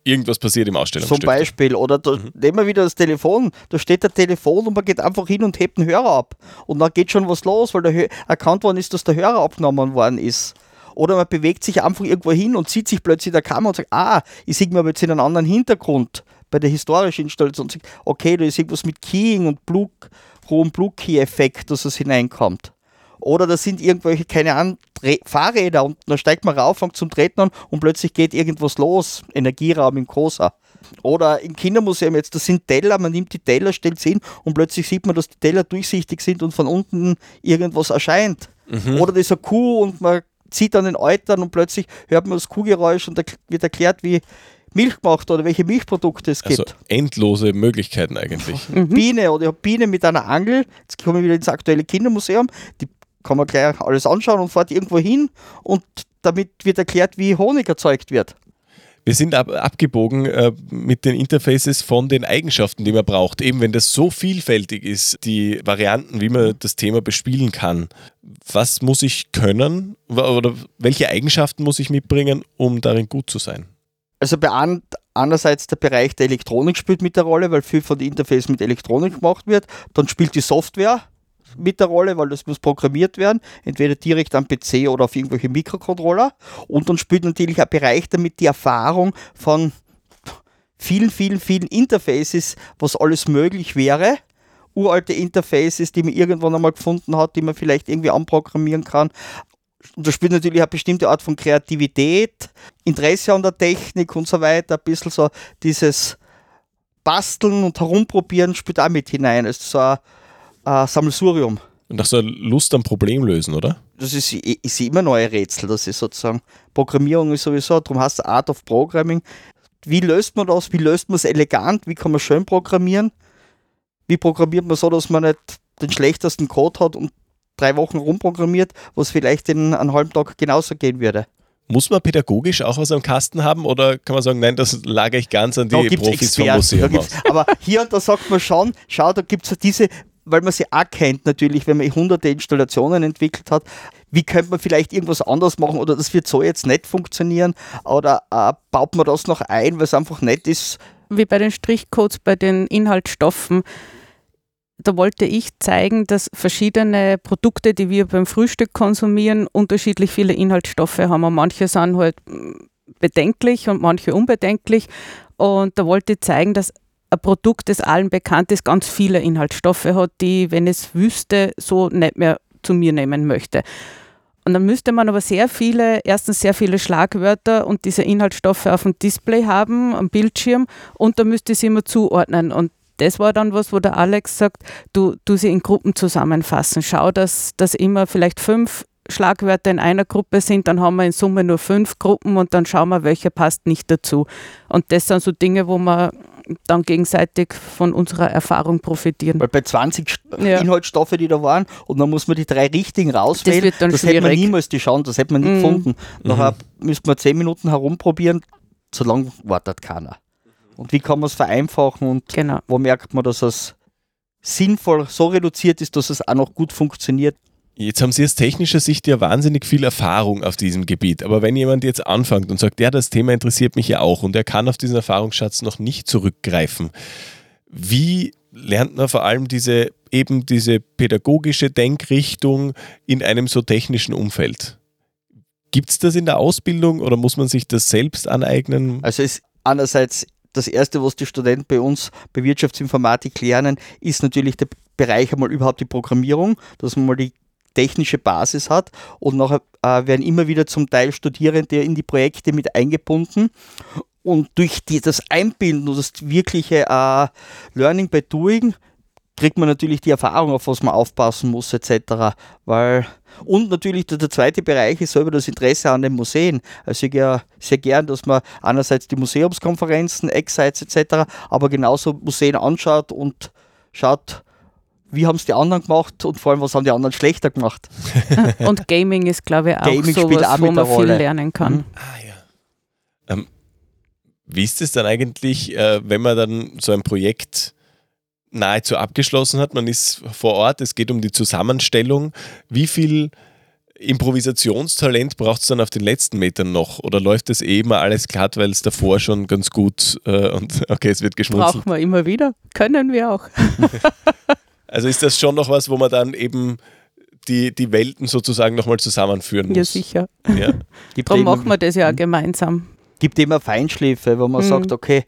irgendwas passiert im Ausstellungsstück. Zum Beispiel, oder da, mhm. nehmen wir wieder das Telefon, da steht der Telefon und man geht einfach hin und hebt den Hörer ab. Und dann geht schon was los, weil der erkannt worden ist, dass der Hörer abgenommen worden ist. Oder man bewegt sich einfach irgendwo hin und sieht sich plötzlich in der Kamera und sagt, ah, ich sehe mir aber jetzt in einen anderen Hintergrund bei der historischen Installation. Und sagt, okay, da ist irgendwas mit Keying und Blue, hohem Blue-Key-Effekt, dass es hineinkommt. Oder da sind irgendwelche, keine Ahnung, Fahrräder und dann steigt man rauf, fängt zum Treten an und plötzlich geht irgendwas los. Energieraum im Cosa. Oder im Kindermuseum jetzt, das sind Teller, man nimmt die Teller, stellt sie hin und plötzlich sieht man, dass die Teller durchsichtig sind und von unten irgendwas erscheint. Mhm. Oder eine Kuh und man zieht an den Eutern und plötzlich hört man das Kuhgeräusch und da wird erklärt, wie Milch gemacht oder welche Milchprodukte es also gibt. Also endlose Möglichkeiten eigentlich. Mhm. Biene oder ich habe Biene mit einer Angel, jetzt kommen wir wieder ins aktuelle Kindermuseum, die kann man gleich alles anschauen und fährt irgendwo hin und damit wird erklärt, wie Honig erzeugt wird. Wir sind ab, abgebogen äh, mit den Interfaces von den Eigenschaften, die man braucht. Eben wenn das so vielfältig ist, die Varianten, wie man das Thema bespielen kann. Was muss ich können oder welche Eigenschaften muss ich mitbringen, um darin gut zu sein? Also bei an, einerseits der Bereich der Elektronik spielt mit der Rolle, weil viel von den Interfaces mit Elektronik gemacht wird. Dann spielt die Software mit der Rolle, weil das muss programmiert werden, entweder direkt am PC oder auf irgendwelche Mikrocontroller. Und dann spielt natürlich ein Bereich damit die Erfahrung von vielen, vielen, vielen Interfaces, was alles möglich wäre. Uralte Interfaces, die man irgendwann einmal gefunden hat, die man vielleicht irgendwie anprogrammieren kann. Und da spielt natürlich eine bestimmte Art von Kreativität, Interesse an der Technik und so weiter, ein bisschen so dieses Basteln und Herumprobieren spielt auch mit hinein. Es ist so ein äh, Sammelsurium. Und so eine Lust am Problem lösen, oder? Das ist, ist immer neue Rätsel. Das ist sozusagen, Programmierung ist sowieso, darum heißt es Art of Programming. Wie löst man das? Wie löst man es elegant? Wie kann man schön programmieren? Wie programmiert man so, dass man nicht den schlechtesten Code hat und drei Wochen rumprogrammiert, was vielleicht in einem halben Tag genauso gehen würde? Muss man pädagogisch auch was am Kasten haben oder kann man sagen, nein, das lagere ich ganz an die Profis Experten, vom Museum aus? Aber hier und da sagt man schon, schau, da gibt es diese weil man sie auch kennt natürlich, wenn man hunderte Installationen entwickelt hat, wie könnte man vielleicht irgendwas anderes machen oder das wird so jetzt nicht funktionieren oder äh, baut man das noch ein, weil es einfach nett ist. Wie bei den Strichcodes, bei den Inhaltsstoffen. Da wollte ich zeigen, dass verschiedene Produkte, die wir beim Frühstück konsumieren, unterschiedlich viele Inhaltsstoffe haben. Und manche sind halt bedenklich und manche unbedenklich. Und da wollte ich zeigen, dass ein Produkt, das allen bekannt ist, ganz viele Inhaltsstoffe hat, die, wenn es wüsste, so nicht mehr zu mir nehmen möchte. Und dann müsste man aber sehr viele, erstens sehr viele Schlagwörter und diese Inhaltsstoffe auf dem Display haben, am Bildschirm, und da müsste ich sie immer zuordnen. Und das war dann was, wo der Alex sagt, du, du sie in Gruppen zusammenfassen. Schau, dass, dass immer vielleicht fünf Schlagwörter in einer Gruppe sind, dann haben wir in Summe nur fünf Gruppen und dann schauen wir, welche passt nicht dazu. Und das sind so Dinge, wo wir dann gegenseitig von unserer Erfahrung profitieren. Weil bei 20 ja. Inhaltsstoffe, die da waren, und dann muss man die drei richtigen rauswählen, das, das hätte man niemals die Chance, das hätte man nicht mhm. gefunden. Nachher mhm. müsste man zehn Minuten herumprobieren, so lange wartet keiner. Und wie kann man es vereinfachen und genau. wo merkt man, dass es sinnvoll so reduziert ist, dass es auch noch gut funktioniert. Jetzt haben Sie aus technischer Sicht ja wahnsinnig viel Erfahrung auf diesem Gebiet. Aber wenn jemand jetzt anfängt und sagt, ja, das Thema interessiert mich ja auch und er kann auf diesen Erfahrungsschatz noch nicht zurückgreifen, wie lernt man vor allem diese eben diese pädagogische Denkrichtung in einem so technischen Umfeld? Gibt es das in der Ausbildung oder muss man sich das selbst aneignen? Also es ist einerseits das Erste, was die Studenten bei uns bei Wirtschaftsinformatik lernen, ist natürlich der Bereich einmal überhaupt die Programmierung, dass man mal die technische Basis hat und nachher äh, werden immer wieder zum Teil Studierende in die Projekte mit eingebunden und durch die, das Einbinden und das wirkliche äh, Learning by Doing kriegt man natürlich die Erfahrung, auf was man aufpassen muss, etc. Weil, und natürlich der, der zweite Bereich ist selber das Interesse an den Museen. Also ich gehe sehr gern, dass man einerseits die Museumskonferenzen, Excites etc., aber genauso Museen anschaut und schaut, wie haben es die anderen gemacht und vor allem, was haben die anderen schlechter gemacht. und Gaming ist, glaube ich, auch Gaming sowas, auch wo man viel lernen kann. Mhm. Ah, ja. Ähm, wie ist es dann eigentlich, äh, wenn man dann so ein Projekt nahezu abgeschlossen hat. Man ist vor Ort, es geht um die Zusammenstellung. Wie viel Improvisationstalent braucht es dann auf den letzten Metern noch? Oder läuft das eh immer alles glatt, weil es davor schon ganz gut äh, und okay, es wird geschmunzelt? Brauchen wir immer wieder, können wir auch. also ist das schon noch was, wo man dann eben die, die Welten sozusagen nochmal zusammenführen muss? Ja, sicher. Ja. Darum machen wir das ja auch gemeinsam. Gibt immer Feinschläfe, wo man mhm. sagt, okay,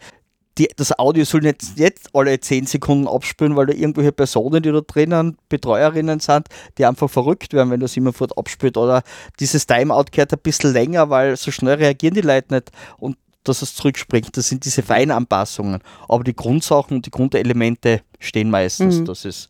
die, das Audio soll nicht jetzt alle 10 Sekunden abspielen, weil da irgendwelche Personen, die da drinnen Betreuerinnen sind, die einfach verrückt werden, wenn das immer fort abspielt. Oder dieses Timeout gehört ein bisschen länger, weil so schnell reagieren die Leute nicht und dass es zurückspringt. Das sind diese Feinanpassungen. Aber die Grundsachen und die Grundelemente stehen meistens. Mhm. Das ist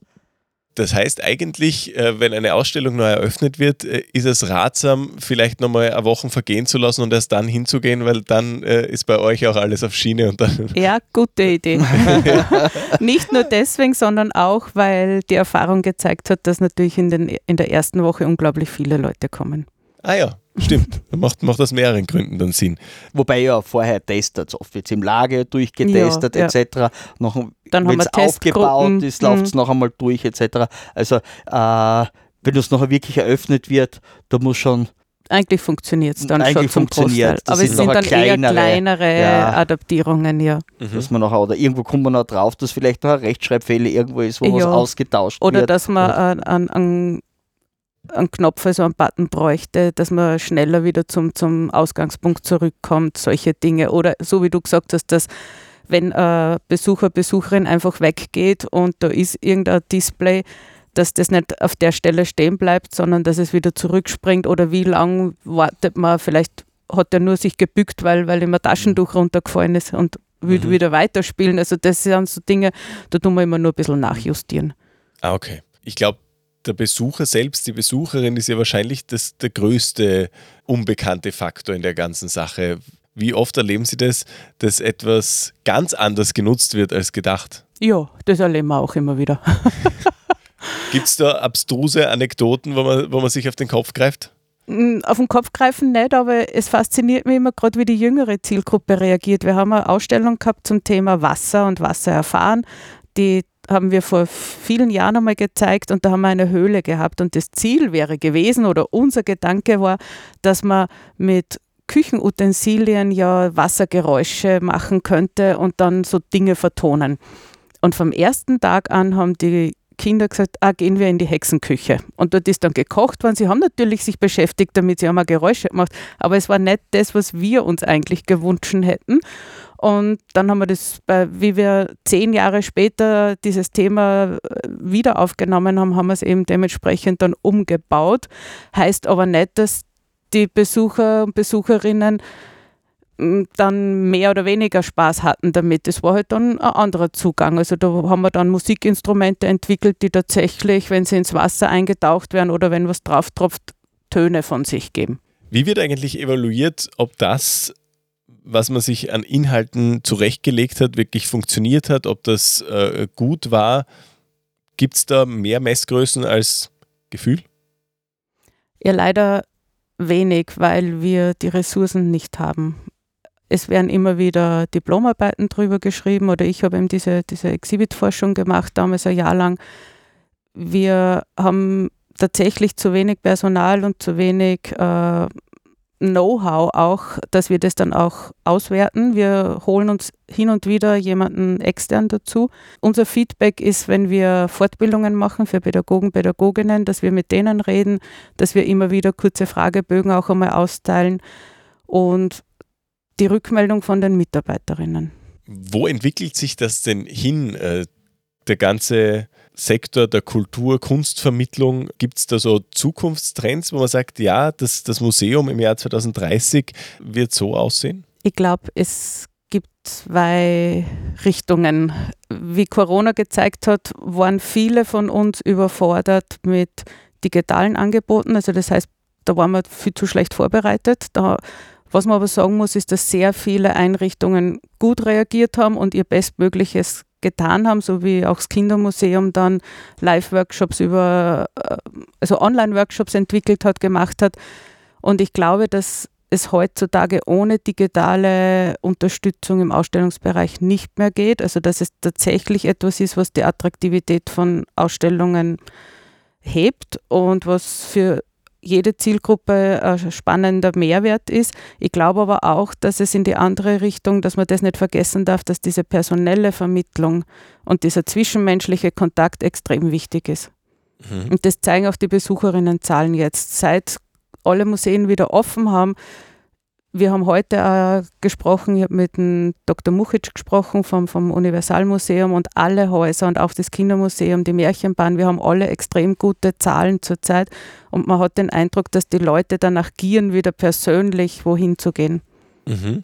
das heißt eigentlich, äh, wenn eine Ausstellung neu eröffnet wird, äh, ist es ratsam, vielleicht nochmal eine Woche vergehen zu lassen und erst dann hinzugehen, weil dann äh, ist bei euch auch alles auf Schiene. Und dann ja, gute Idee. Nicht nur deswegen, sondern auch, weil die Erfahrung gezeigt hat, dass natürlich in, den, in der ersten Woche unglaublich viele Leute kommen. Ah ja, Stimmt, macht, macht aus mehreren Gründen dann Sinn. Wobei ja vorher testet, oft wird es im Lager durchgetestet ja, etc. Ja. Noch, dann wenn es aufgebaut ist, läuft es mhm. noch einmal durch etc. Also äh, wenn es nachher wirklich eröffnet wird, da muss schon eigentlich funktioniert es dann Eigentlich schon zum funktioniert. Aber es sind dann kleinere, eher kleinere ja. Adaptierungen, ja. Mhm. Dass man nachher, oder irgendwo kommt man noch drauf, dass vielleicht noch ein Rechtschreibfehler irgendwo ist, wo ja. was ausgetauscht oder wird. Oder dass man an, an einen Knopf, also einen Button bräuchte, dass man schneller wieder zum, zum Ausgangspunkt zurückkommt, solche Dinge. Oder so wie du gesagt hast, dass wenn ein Besucher, Besucherin einfach weggeht und da ist irgendein Display, dass das nicht auf der Stelle stehen bleibt, sondern dass es wieder zurückspringt oder wie lange wartet man, vielleicht hat er nur sich gebückt, weil, weil ihm ein Taschentuch runtergefallen ist und will mhm. wieder weiterspielen. Also das sind so Dinge, da tun wir immer nur ein bisschen nachjustieren. Ah, okay. Ich glaube, der Besucher selbst, die Besucherin ist ja wahrscheinlich das, der größte unbekannte Faktor in der ganzen Sache. Wie oft erleben Sie das, dass etwas ganz anders genutzt wird als gedacht? Ja, das erleben wir auch immer wieder. Gibt es da abstruse Anekdoten, wo man, wo man sich auf den Kopf greift? Mm, auf den Kopf greifen nicht, aber es fasziniert mich immer gerade, wie die jüngere Zielgruppe reagiert. Wir haben eine Ausstellung gehabt zum Thema Wasser und Wasser erfahren. Die haben wir vor vielen Jahren einmal gezeigt und da haben wir eine Höhle gehabt und das Ziel wäre gewesen oder unser Gedanke war, dass man mit Küchenutensilien ja Wassergeräusche machen könnte und dann so Dinge vertonen. Und vom ersten Tag an haben die Kinder gesagt, ah, gehen wir in die Hexenküche. Und dort ist dann gekocht worden. Sie haben natürlich sich beschäftigt damit, sie haben auch Geräusche gemacht, aber es war nicht das, was wir uns eigentlich gewünscht hätten. Und dann haben wir das, wie wir zehn Jahre später dieses Thema äh, wieder aufgenommen haben, haben wir es eben dementsprechend dann umgebaut. Heißt aber nicht, dass die Besucher und Besucherinnen hm, dann mehr oder weniger Spaß hatten damit. Das war halt dann ein anderer Zugang. Also da haben wir dann Musikinstrumente entwickelt, die tatsächlich, wenn sie ins Wasser eingetaucht werden oder wenn was drauf tropft, Töne von sich geben. Wie wird eigentlich evaluiert, ob das, was man sich an Inhalten zurechtgelegt hat, wirklich funktioniert hat, ob das äh, gut war? Gibt es da mehr Messgrößen als Gefühl? Ja, leider wenig, weil wir die Ressourcen nicht haben. Es werden immer wieder Diplomarbeiten drüber geschrieben oder ich habe eben diese, diese Exhibit-Forschung gemacht, damals ein Jahr lang. Wir haben tatsächlich zu wenig Personal und zu wenig äh, Know-how auch, dass wir das dann auch auswerten. Wir holen uns hin und wieder jemanden extern dazu. Unser Feedback ist, wenn wir Fortbildungen machen für Pädagogen, Pädagoginnen, dass wir mit denen reden, dass wir immer wieder kurze Fragebögen auch einmal austeilen und die Rückmeldung von den Mitarbeiterinnen. Wo entwickelt sich das denn hin, äh, der ganze Sektor der Kultur, Kunstvermittlung, gibt es da so Zukunftstrends, wo man sagt, ja, das, das Museum im Jahr 2030 wird so aussehen? Ich glaube, es gibt zwei Richtungen. Wie Corona gezeigt hat, waren viele von uns überfordert mit digitalen Angeboten. Also das heißt, da waren wir viel zu schlecht vorbereitet. Da, was man aber sagen muss, ist, dass sehr viele Einrichtungen gut reagiert haben und ihr Bestmögliches getan haben, so wie auch das Kindermuseum dann Live-Workshops über, äh, also Online-Workshops entwickelt hat, gemacht hat. Und ich glaube, dass es heutzutage ohne digitale Unterstützung im Ausstellungsbereich nicht mehr geht. Also dass es tatsächlich etwas ist, was die Attraktivität von Ausstellungen hebt und was für jede Zielgruppe ein spannender Mehrwert ist. Ich glaube aber auch, dass es in die andere Richtung, dass man das nicht vergessen darf, dass diese personelle Vermittlung und dieser zwischenmenschliche Kontakt extrem wichtig ist. Mhm. Und das zeigen auch die Besucherinnenzahlen jetzt. Seit alle Museen wieder offen haben, wir haben heute auch gesprochen, ich habe mit dem Dr. Muchic gesprochen vom, vom Universalmuseum und alle Häuser und auch das Kindermuseum, die Märchenbahn, wir haben alle extrem gute Zahlen zurzeit und man hat den Eindruck, dass die Leute danach gieren, wieder persönlich wohin zu gehen. Mhm.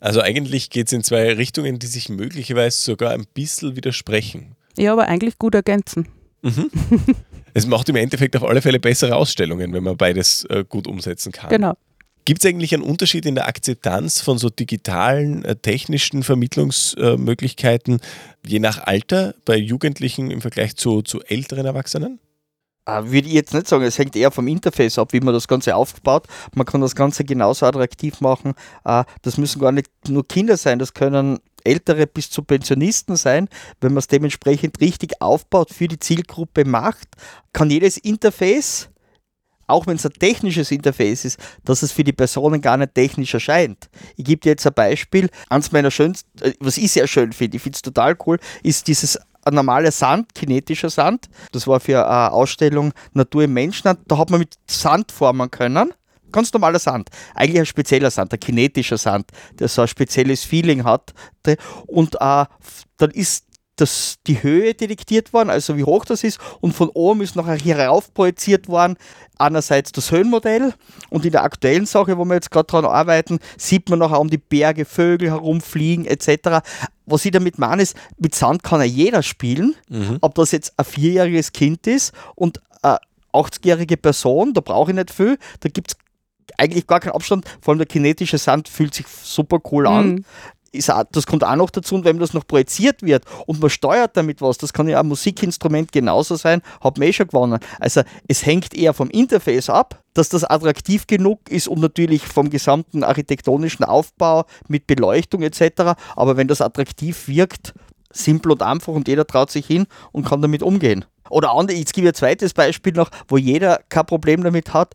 Also eigentlich geht es in zwei Richtungen, die sich möglicherweise sogar ein bisschen widersprechen. Ja, aber eigentlich gut ergänzen. Mhm. es macht im Endeffekt auf alle Fälle bessere Ausstellungen, wenn man beides äh, gut umsetzen kann. Genau. Gibt es eigentlich einen Unterschied in der Akzeptanz von so digitalen, äh, technischen Vermittlungsmöglichkeiten äh, je nach Alter bei Jugendlichen im Vergleich zu, zu älteren Erwachsenen? Äh, würde ich jetzt nicht sagen, es hängt eher vom Interface ab, wie man das Ganze aufbaut. Man kann das Ganze genauso attraktiv machen. Äh, das müssen gar nicht nur Kinder sein, das können Ältere bis zu Pensionisten sein. Wenn man es dementsprechend richtig aufbaut, für die Zielgruppe macht, kann jedes Interface auch wenn es ein technisches Interface ist, dass es für die Personen gar nicht technisch erscheint. Ich gebe dir jetzt ein Beispiel. Eins meiner schönsten, äh, was ich sehr schön finde, ich finde es total cool, ist dieses normale Sand, kinetischer Sand. Das war für eine Ausstellung Natur im Menschenland. Da hat man mit Sand formen können. Ganz normaler Sand. Eigentlich ein spezieller Sand, ein kinetischer Sand, der so ein spezielles Feeling hat. Und äh, dann ist das, die Höhe detektiert worden, also wie hoch das ist, und von oben ist nachher hier rauf projiziert worden. Einerseits das Höhenmodell und in der aktuellen Sache, wo wir jetzt gerade dran arbeiten, sieht man nachher um die Berge, Vögel herumfliegen etc. Was ich damit meine, ist, mit Sand kann ja jeder spielen, mhm. ob das jetzt ein vierjähriges Kind ist und eine 80-jährige Person, da brauche ich nicht viel, da gibt es eigentlich gar keinen Abstand, vor allem der kinetische Sand fühlt sich super cool an. Mhm ist auch, das kommt auch noch dazu, und wenn das noch projiziert wird und man steuert damit was, das kann ja ein Musikinstrument genauso sein, hat man eh schon gewonnen. Also es hängt eher vom Interface ab, dass das attraktiv genug ist und natürlich vom gesamten architektonischen Aufbau mit Beleuchtung etc. Aber wenn das attraktiv wirkt, simpel und einfach und jeder traut sich hin und kann damit umgehen. Oder andere, jetzt gebe ich ein zweites Beispiel noch, wo jeder kein Problem damit hat,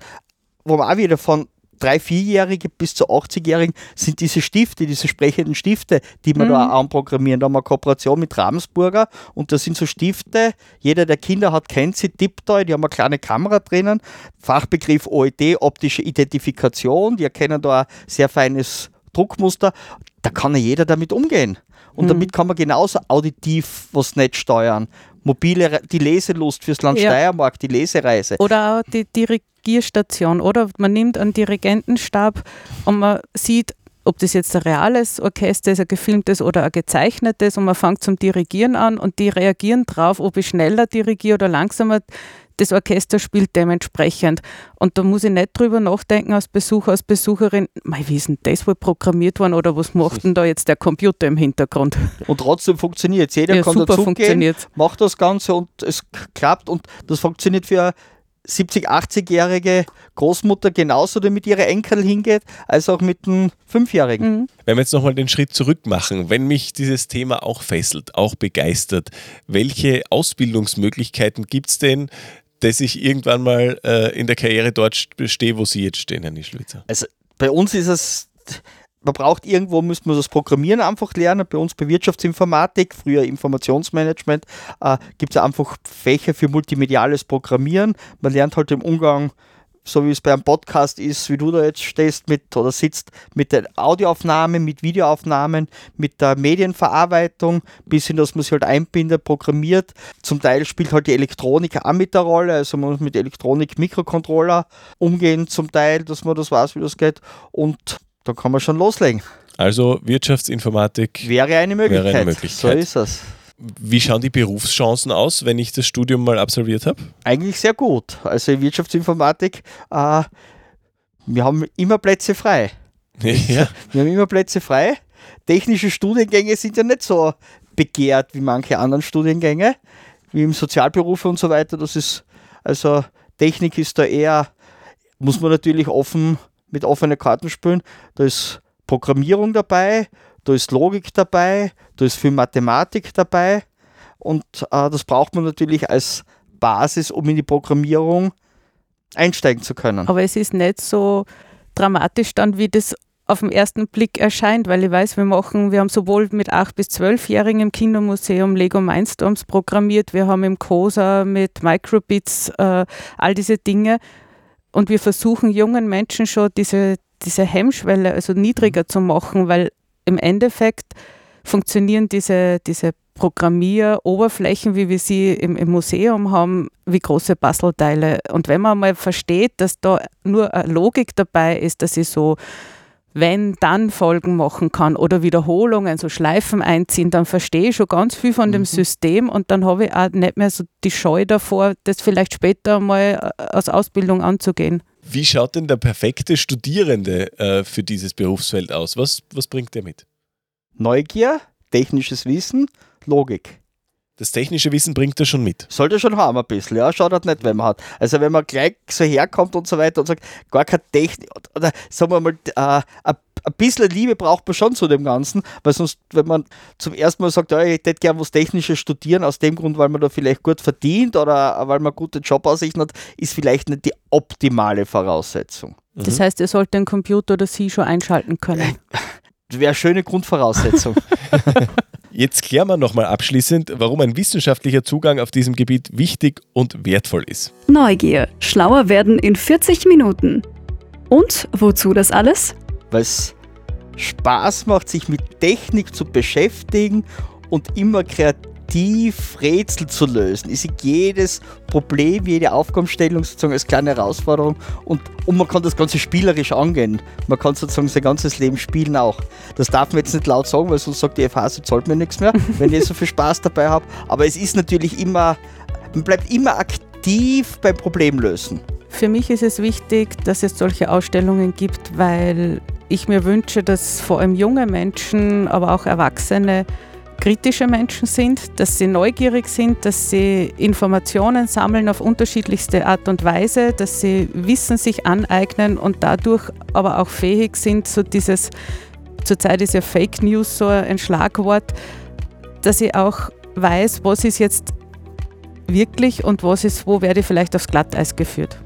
wo man auch wieder von drei, vierjährige bis zu 80-Jährigen sind diese Stifte, diese sprechenden Stifte, die wir mhm. da anprogrammieren. Da haben wir eine Kooperation mit Ravensburger und das sind so Stifte, jeder, der Kinder hat, kennt sie, Tiptoy, die haben eine kleine Kamera drinnen, Fachbegriff OED, optische Identifikation, die erkennen da ein sehr feines Druckmuster, da kann ja jeder damit umgehen. Und mhm. damit kann man genauso auditiv was nicht steuern. Mobile, die Leselust fürs Land ja. Steiermark, die Lesereise. Oder auch die Dirigierstation, oder? Man nimmt einen Dirigentenstab und man sieht, ob das jetzt ein reales Orchester ist, ein gefilmtes oder ein gezeichnetes und man fängt zum Dirigieren an und die reagieren drauf, ob ich schneller dirigiere oder langsamer das Orchester spielt dementsprechend. Und da muss ich nicht drüber nachdenken als Besucher, als Besucherin, mei, wie ist denn das wohl programmiert worden oder was macht denn da jetzt der Computer im Hintergrund? Und trotzdem funktioniert es. Jeder Ja, kann super dazugehen, macht das Ganze und es klappt und das funktioniert für eine 70-, 80-jährige Großmutter genauso, die mit ihrer Enkel hingeht, als auch mit einem Fünfjährigen. Mhm. Wenn wir jetzt nochmal den Schritt zurück machen, wenn mich dieses Thema auch fesselt, auch begeistert, welche Ausbildungsmöglichkeiten gibt es denn, dass ich irgendwann mal äh, in der Karriere dort st- stehe, wo Sie jetzt stehen, Herr Nischlwitzer? Also bei uns ist es, man braucht irgendwo, müsste man das Programmieren einfach lernen. Bei uns bei Wirtschaftsinformatik, früher Informationsmanagement, äh, gibt es einfach Fächer für multimediales Programmieren. Man lernt halt im Umgang, so wie es bei einem Podcast ist, wie du da jetzt stehst mit oder sitzt, mit der Audioaufnahme, mit Videoaufnahmen, mit der Medienverarbeitung, bis hin, dass man sich halt einbindet, programmiert. Zum Teil spielt halt die Elektronik auch mit der Rolle, also man muss mit Elektronik-Mikrocontroller umgehen zum Teil, dass man das weiß, wie das geht. Und da kann man schon loslegen. Also Wirtschaftsinformatik. Wäre eine Möglichkeit. Wäre eine Möglichkeit. So ist es. Wie schauen die Berufschancen aus, wenn ich das Studium mal absolviert habe? Eigentlich sehr gut. Also in Wirtschaftsinformatik, äh, wir haben immer Plätze frei. ja. Wir haben immer Plätze frei. Technische Studiengänge sind ja nicht so begehrt wie manche anderen Studiengänge, wie im Sozialberufe und so weiter. Das ist, also Technik ist da eher, muss man natürlich offen, mit offenen Karten spielen. Da ist Programmierung dabei, da ist Logik dabei, da ist viel Mathematik dabei und äh, das braucht man natürlich als Basis, um in die Programmierung einsteigen zu können. Aber es ist nicht so dramatisch dann, wie das auf den ersten Blick erscheint, weil ich weiß, wir machen, wir haben sowohl mit 8- bis 12-Jährigen im Kindermuseum Lego Mindstorms programmiert, wir haben im COSA mit Microbits äh, all diese Dinge und wir versuchen jungen Menschen schon diese, diese Hemmschwelle also niedriger zu machen, weil im Endeffekt funktionieren diese, diese Programmieroberflächen, wie wir sie im, im Museum haben, wie große Bastelteile. Und wenn man mal versteht, dass da nur eine Logik dabei ist, dass ich so wenn dann Folgen machen kann oder Wiederholungen, so Schleifen einziehen, dann verstehe ich schon ganz viel von dem System und dann habe ich auch nicht mehr so die Scheu davor, das vielleicht später mal äh, als Ausbildung anzugehen. Wie schaut denn der perfekte Studierende äh, für dieses Berufsfeld aus? Was, was bringt der mit? Neugier, technisches Wissen, Logik. Das technische Wissen bringt er schon mit. Sollte schon haben ein bisschen, ja. Schaut halt nicht, wenn man hat. Also wenn man gleich so herkommt und so weiter und sagt, gar keine Technik, oder sagen wir mal, äh, ein ein bisschen Liebe braucht man schon zu dem Ganzen, weil sonst, wenn man zum ersten Mal sagt, ja, ich hätte gerne was Technisches studieren, aus dem Grund, weil man da vielleicht gut verdient oder weil man gute Jobaussichten hat, ist vielleicht nicht die optimale Voraussetzung. Das heißt, ihr sollt den Computer oder Sie schon einschalten können. Das wäre eine schöne Grundvoraussetzung. Jetzt klären wir nochmal abschließend, warum ein wissenschaftlicher Zugang auf diesem Gebiet wichtig und wertvoll ist. Neugier. Schlauer werden in 40 Minuten. Und wozu das alles? weil es Spaß macht, sich mit Technik zu beschäftigen und immer kreativ Rätsel zu lösen. Ich sehe jedes Problem, jede Aufgabenstellung sozusagen als kleine Herausforderung und, und man kann das Ganze spielerisch angehen. Man kann sozusagen sein ganzes Leben spielen auch. Das darf man jetzt nicht laut sagen, weil sonst sagt die FH, so zahlt mir nichts mehr, wenn ich so viel Spaß dabei habe. Aber es ist natürlich immer, man bleibt immer aktiv beim Problemlösen. Für mich ist es wichtig, dass es solche Ausstellungen gibt, weil ich mir wünsche, dass vor allem junge Menschen, aber auch Erwachsene kritische Menschen sind, dass sie neugierig sind, dass sie Informationen sammeln auf unterschiedlichste Art und Weise, dass sie Wissen sich aneignen und dadurch aber auch fähig sind, so dieses, zurzeit ist ja Fake News so ein Schlagwort, dass ich auch weiß, was ist jetzt wirklich und was ist, wo werde ich vielleicht aufs Glatteis geführt.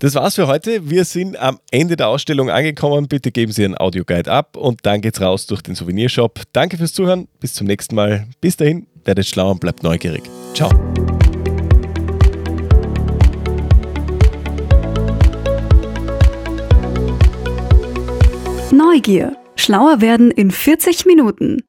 Das war's für heute. Wir sind am Ende der Ausstellung angekommen. Bitte geben Sie Ihren Audioguide ab und dann geht's raus durch den Souvenirshop. Danke fürs Zuhören. Bis zum nächsten Mal. Bis dahin, werdet schlau und bleibt neugierig. Ciao. Neugier. Schlauer werden in 40 Minuten.